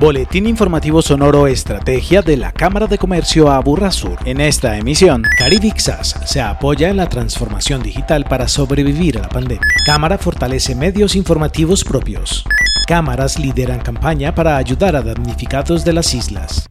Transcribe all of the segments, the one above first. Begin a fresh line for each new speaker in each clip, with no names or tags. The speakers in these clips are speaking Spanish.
Boletín informativo sonoro Estrategia de la Cámara de Comercio Aburrasur. En esta emisión, Caribixas se apoya en la transformación digital para sobrevivir a la pandemia. Cámara fortalece medios informativos propios. Cámaras lideran campaña para ayudar a damnificados de las islas.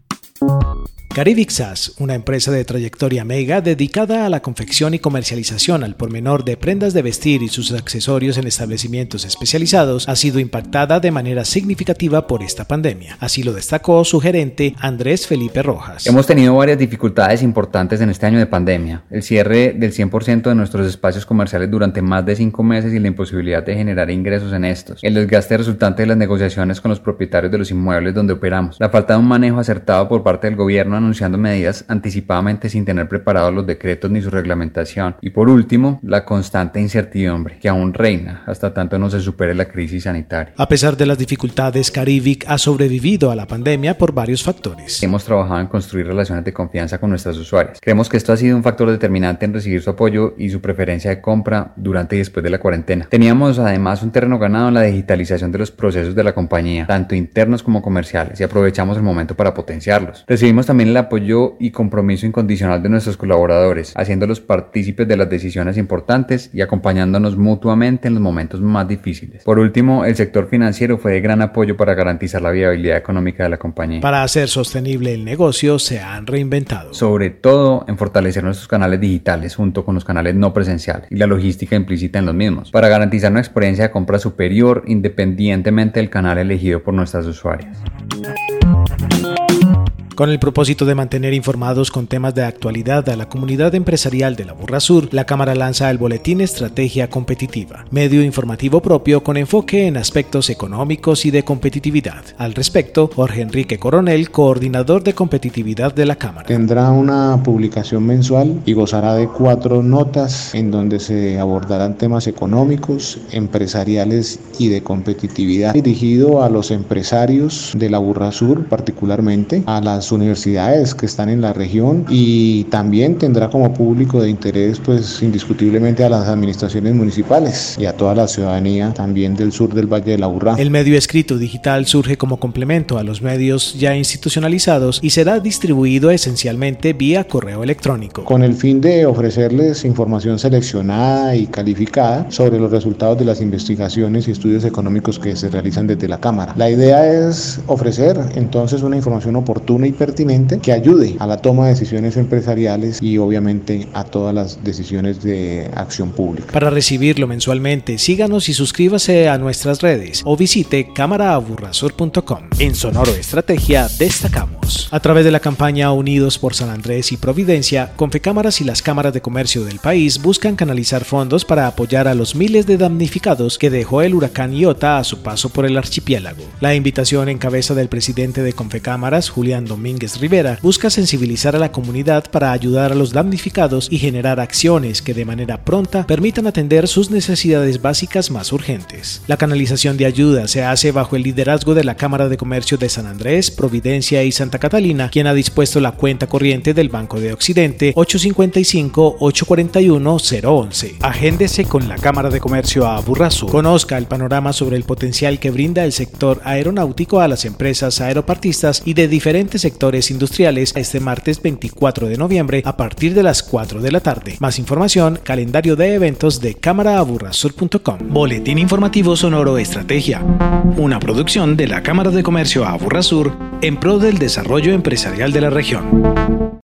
Caribixas, una empresa de trayectoria mega dedicada a la confección y comercialización al por menor de prendas de vestir y sus accesorios en establecimientos especializados, ha sido impactada de manera significativa por esta pandemia. Así lo destacó su gerente Andrés Felipe Rojas.
Hemos tenido varias dificultades importantes en este año de pandemia. El cierre del 100% de nuestros espacios comerciales durante más de cinco meses y la imposibilidad de generar ingresos en estos. El desgaste resultante de las negociaciones con los propietarios de los inmuebles donde operamos. La falta de un manejo acertado por parte del gobierno anunciando medidas anticipadamente sin tener preparados los decretos ni su reglamentación. Y por último, la constante incertidumbre que aún reina hasta tanto no se supere la crisis sanitaria.
A pesar de las dificultades, Caribic ha sobrevivido a la pandemia por varios factores.
Hemos trabajado en construir relaciones de confianza con nuestras usuarias. Creemos que esto ha sido un factor determinante en recibir su apoyo y su preferencia de compra durante y después de la cuarentena. Teníamos además un terreno ganado en la digitalización de los procesos de la compañía, tanto internos como comerciales, y aprovechamos el momento para potenciarlos. Recibimos también el apoyo y compromiso incondicional de nuestros colaboradores, haciéndolos partícipes de las decisiones importantes y acompañándonos mutuamente en los momentos más difíciles. Por último, el sector financiero fue de gran apoyo para garantizar la viabilidad económica de la compañía.
Para hacer sostenible el negocio se han reinventado.
Sobre todo en fortalecer nuestros canales digitales junto con los canales no presenciales y la logística implícita en los mismos, para garantizar una experiencia de compra superior independientemente del canal elegido por nuestras usuarias.
Con el propósito de mantener informados con temas de actualidad a la comunidad empresarial de la Burra Sur, la Cámara lanza el Boletín Estrategia Competitiva, medio informativo propio con enfoque en aspectos económicos y de competitividad. Al respecto, Jorge Enrique Coronel, coordinador de competitividad de la Cámara.
Tendrá una publicación mensual y gozará de cuatro notas en donde se abordarán temas económicos, empresariales y de competitividad, dirigido a los empresarios de la Burra Sur particularmente, a las universidades que están en la región y también tendrá como público de interés pues indiscutiblemente a las administraciones municipales y a toda la ciudadanía también del sur del Valle de la Urra.
El medio escrito digital surge como complemento a los medios ya institucionalizados y será distribuido esencialmente vía correo electrónico.
Con el fin de ofrecerles información seleccionada y calificada sobre los resultados de las investigaciones y estudios económicos que se realizan desde la Cámara. La idea es ofrecer entonces una información oportuna y pertinente que ayude a la toma de decisiones empresariales y obviamente a todas las decisiones de acción pública.
Para recibirlo mensualmente, síganos y suscríbase a nuestras redes o visite cámaraaburrasur.com. En Sonoro Estrategia destacamos. A través de la campaña Unidos por San Andrés y Providencia, Confecámaras y las cámaras de comercio del país buscan canalizar fondos para apoyar a los miles de damnificados que dejó el huracán Iota a su paso por el archipiélago. La invitación en cabeza del presidente de Confecámaras, Julián Domínguez, Rivera busca sensibilizar a la comunidad para ayudar a los damnificados y generar acciones que de manera pronta permitan atender sus necesidades básicas más urgentes. La canalización de ayuda se hace bajo el liderazgo de la Cámara de Comercio de San Andrés, Providencia y Santa Catalina, quien ha dispuesto la cuenta corriente del Banco de Occidente 855-841-011. Agéndese con la Cámara de Comercio a Burrasu. Conozca el panorama sobre el potencial que brinda el sector aeronáutico a las empresas aeropartistas y de diferentes sectores industriales este martes 24 de noviembre a partir de las 4 de la tarde. Más información, calendario de eventos de cámaraaburrasur.com. Boletín informativo Sonoro Estrategia. Una producción de la Cámara de Comercio Aburrasur en pro del desarrollo empresarial de la región.